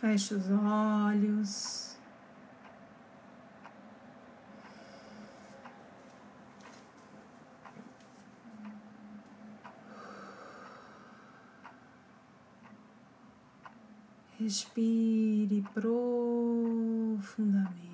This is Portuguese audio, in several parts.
Feche os olhos. Respire profundamente.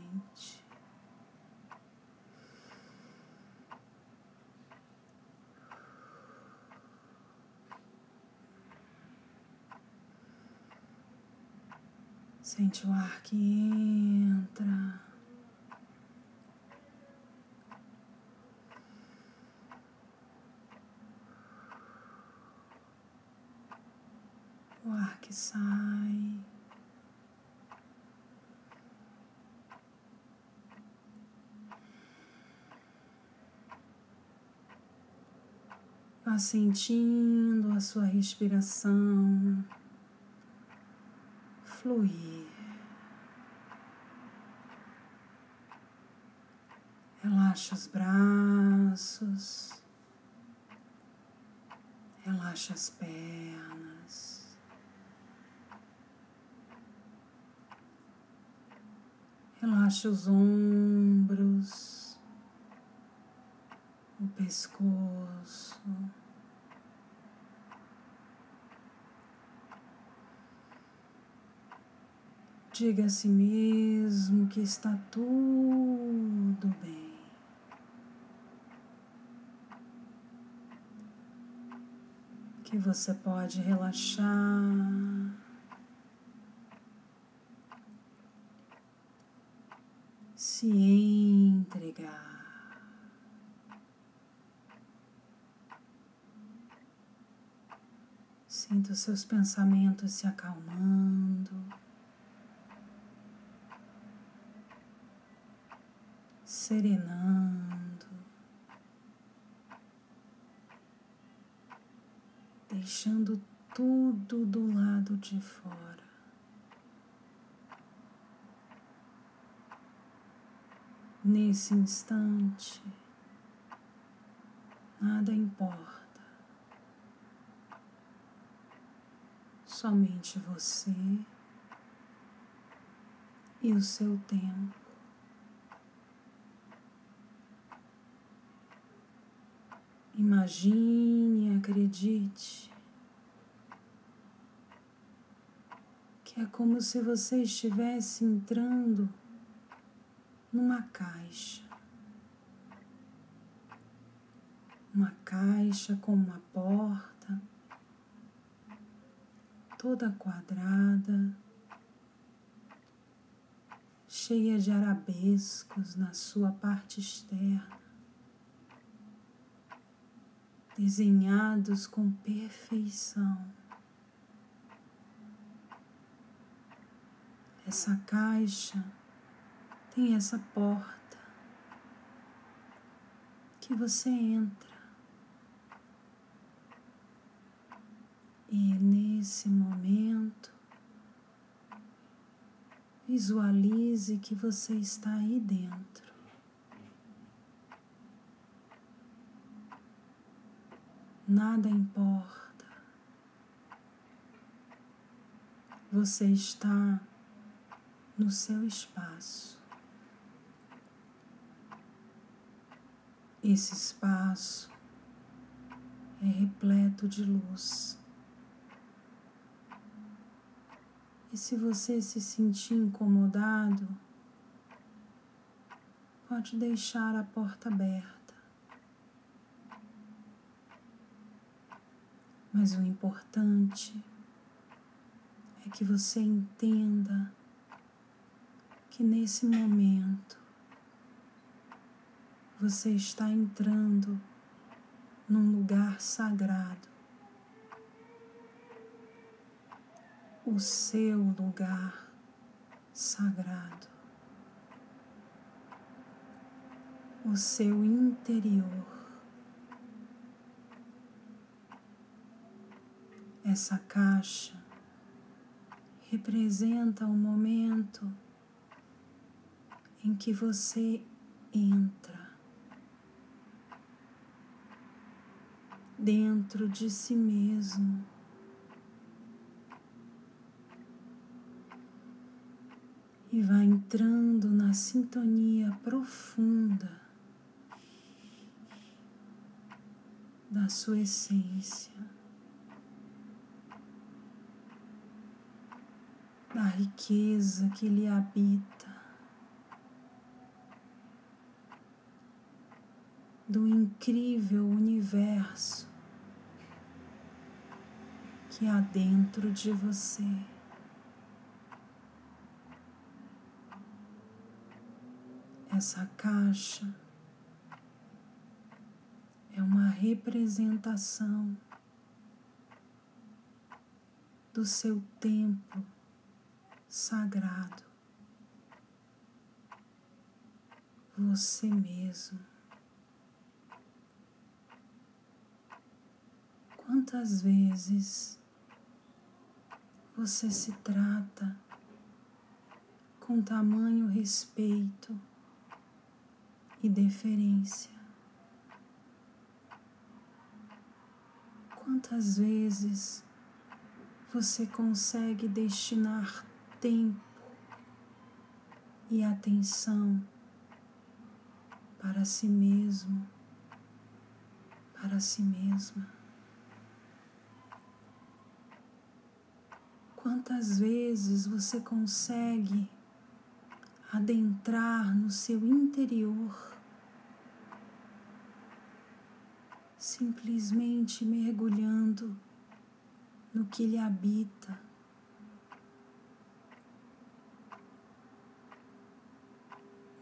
Sente o ar que entra. O ar que sai. Vá sentindo a sua respiração fluir. Relaxa os braços, relaxa as pernas, relaxa os ombros, o pescoço. Diga a si mesmo que está tudo bem. Que você pode relaxar. Se entregar. Sinta os seus pensamentos se acalmando. Serenando, deixando tudo do lado de fora. Nesse instante, nada importa, somente você e o seu tempo. Imagine, acredite que é como se você estivesse entrando numa caixa. Uma caixa com uma porta toda quadrada, cheia de arabescos na sua parte externa desenhados com perfeição. Essa caixa tem essa porta que você entra. E nesse momento, visualize que você está aí dentro. Nada importa. Você está no seu espaço. Esse espaço é repleto de luz. E se você se sentir incomodado, pode deixar a porta aberta. Mas o importante é que você entenda que nesse momento você está entrando num lugar sagrado, o seu lugar sagrado, o seu interior. Essa caixa representa o momento em que você entra dentro de si mesmo. e vai entrando na sintonia profunda da sua essência, da riqueza que lhe habita, do incrível universo que há dentro de você. Essa caixa é uma representação do seu templo sagrado, você mesmo. Quantas vezes você se trata com tamanho respeito? e deferência. Quantas vezes você consegue destinar tempo e atenção para si mesmo, para si mesma? Quantas vezes você consegue adentrar no seu interior simplesmente mergulhando no que lhe habita.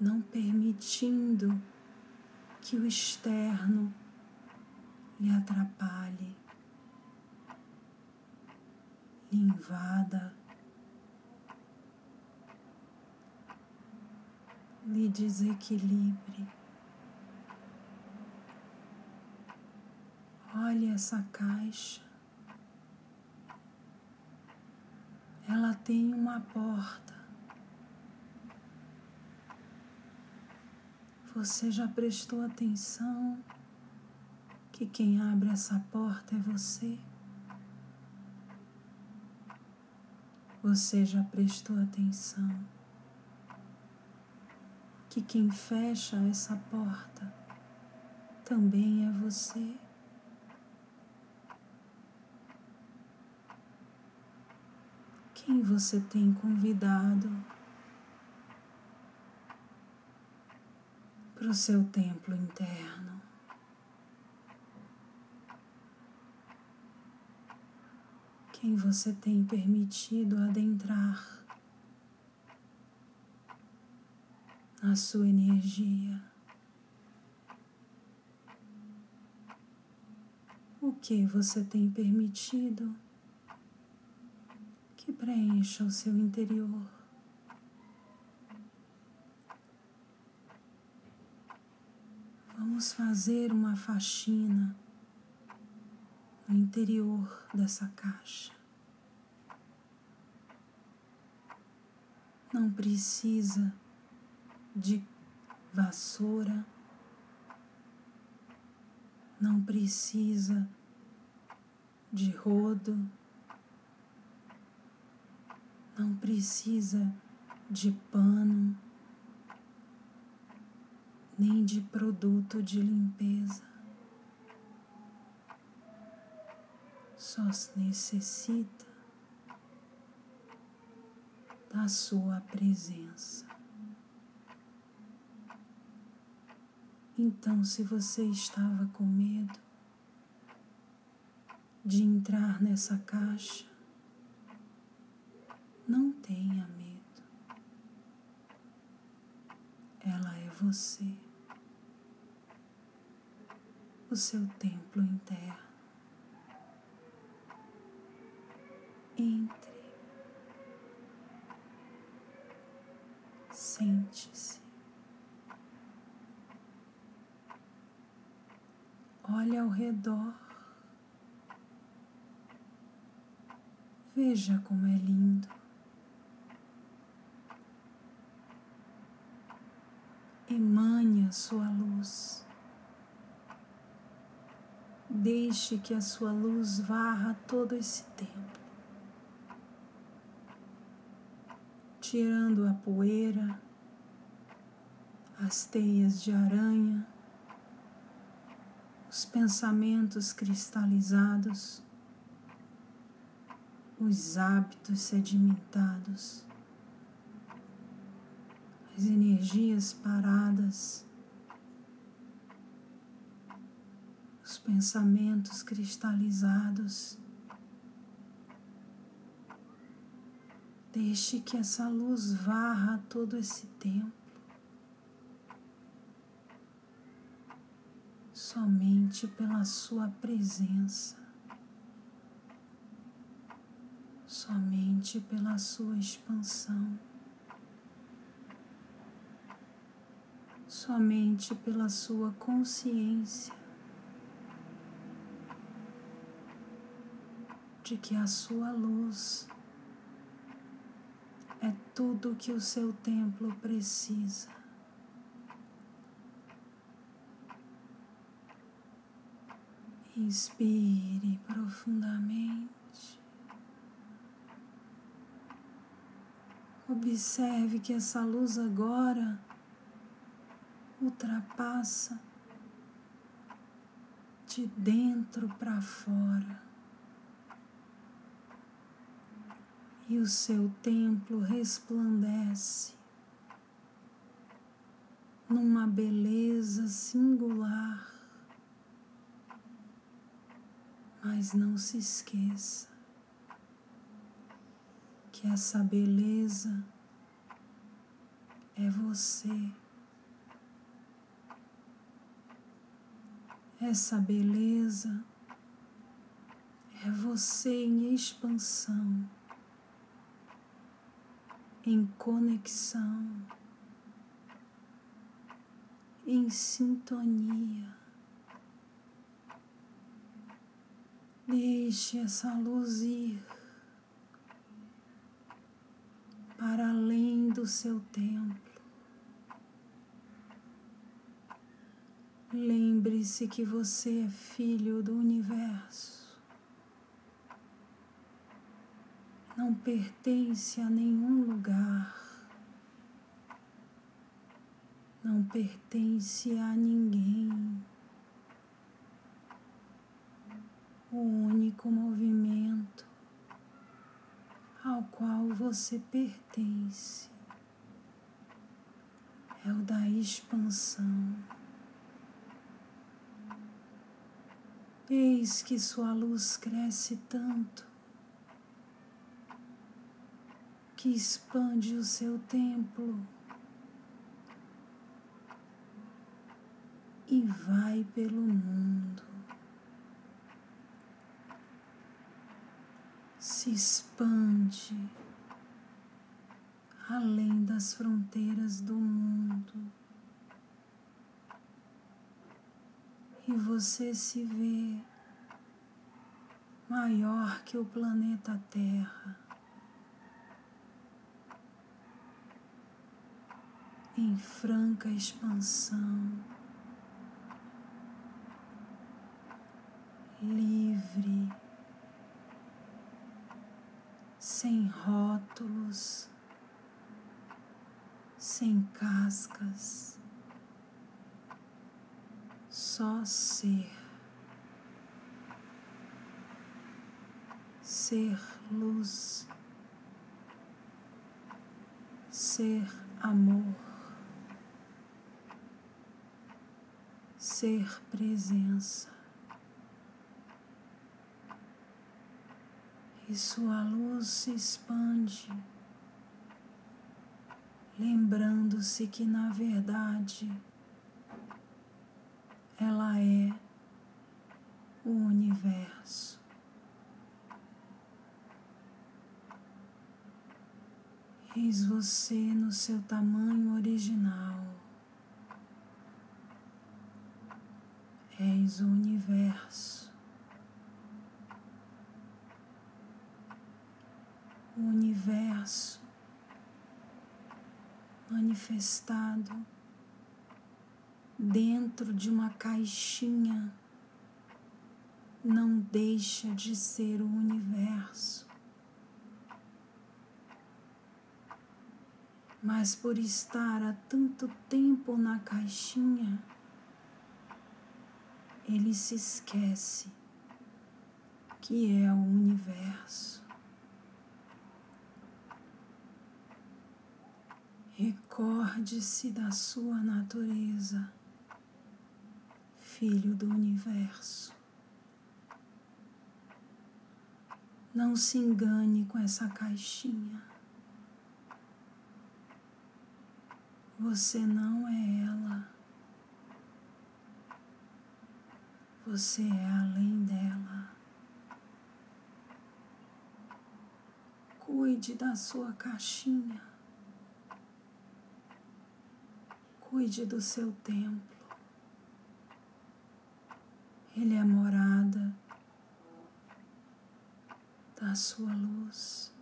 Não permitindo que o externo lhe atrapalhe, lhe invada, lhe desequilibre. Olhe essa caixa. Ela tem uma porta. Você já prestou atenção que quem abre essa porta é você? Você já prestou atenção que quem fecha essa porta também é você? quem você tem convidado para o seu templo interno. Quem você tem permitido adentrar na sua energia. O que você tem permitido? preencha o seu interior. Vamos fazer uma faxina no interior dessa caixa. Não precisa de vassoura, não precisa de rodo não precisa de pano nem de produto de limpeza. Só necessita da sua presença. Então, se você estava com medo de entrar nessa caixa, não tenha medo. Ela é você, o seu templo interno. Entre, sente-se, olhe ao redor. Veja como é lindo. emane a sua luz. Deixe que a sua luz varra todo esse tempo, tirando a poeira, as teias de aranha, os pensamentos cristalizados, os hábitos sedimentados, as energias paradas, pensamentos cristalizados. Deixe que essa luz varra todo esse tempo. somente pela Sua presença, somente pela Sua expansão, somente pela Sua consciência de que a Sua luz é tudo que o seu templo precisa. Inspire profundamente. Observe que essa luz agora ultrapassa de dentro para fora. E o seu templo resplandece numa beleza singular Mas não se esqueça que essa beleza é você. Essa beleza é você em expansão, em conexão, em sintonia. Deixe essa luz ir para além do seu templo. Lembre-se que você é filho do universo. Não pertence a nenhum lugar. Não pertence a ninguém. o único movimento ao qual você pertence é o da expansão. Eis que sua luz cresce tanto que expande o seu templo e vai pelo mundo. se expande além das fronteiras do mundo e você se vê maior que o planeta Terra. Em franca expansão, livre sem rótulos, sem cascas, só ser, ser luz, ser amor, ser presença. e sua luz se expande, lembrando-se que na verdade ela é o universo. Eis você no seu tamanho original. És o universo. o universo manifestado dentro de uma caixinha não deixa de ser o universo. Mas por estar há tanto tempo na caixinha, ele se esquece que é o universo. Recorde-se da sua natureza, filho do universo. Não se engane com essa caixinha. Você não é ela. Você é além dela. Cuide da sua caixinha. Cuide do seu templo. Ele é morada da sua luz.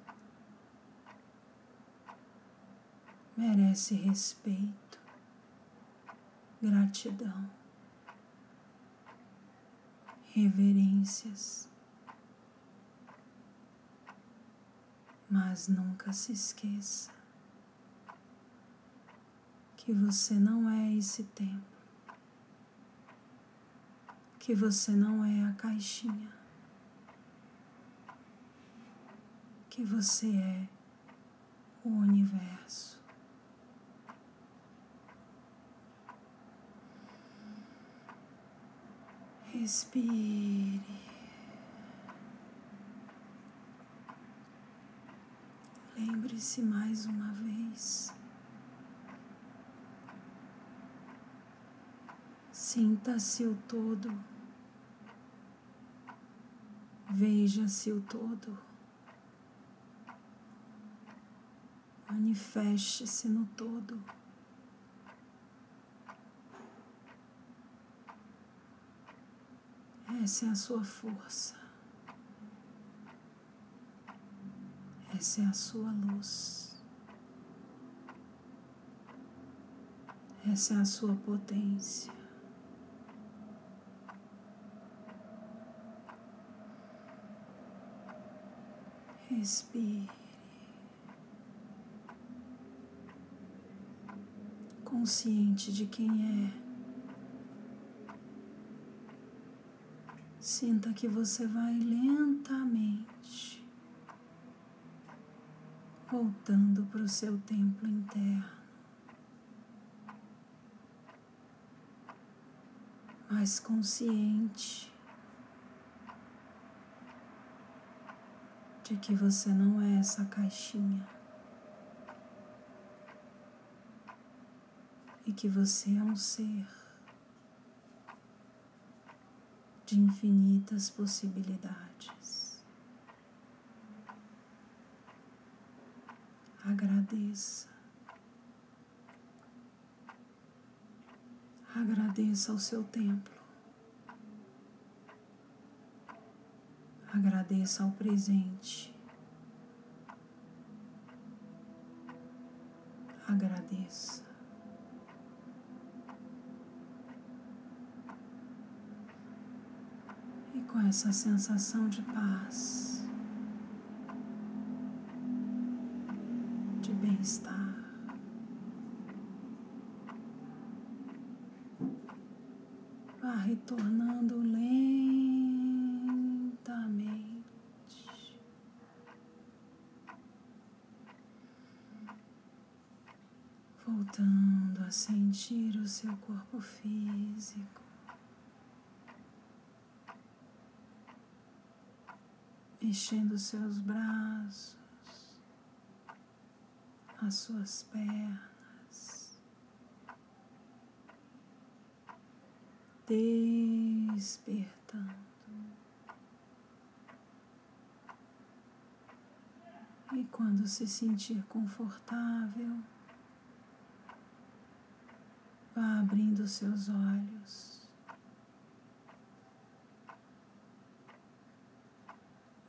Merece respeito, gratidão, reverências. Mas nunca se esqueça que você não é esse templo, que você não é a caixinha, que você é o universo. Respire. Lembre-se mais uma vez. Sinta-se o todo. Veja-se o todo. Manifeste-se no todo. Essa é a sua força. Essa é a sua luz. Essa é a sua potência. Respire. Consciente de quem é. Sinta que você vai lentamente voltando para o seu templo interno. Mais consciente de que você não é essa caixinha e que você é um ser de infinitas possibilidades. Agradeça. Agradeça ao seu templo. Agradeça ao presente. Agradeça. E com essa sensação de paz, de bem-estar, vá retornando lentamente voltando a sentir o seu corpo físico. Os seus braços, as suas pernas, despertando. E quando se sentir confortável, Vá abrindo seus olhos,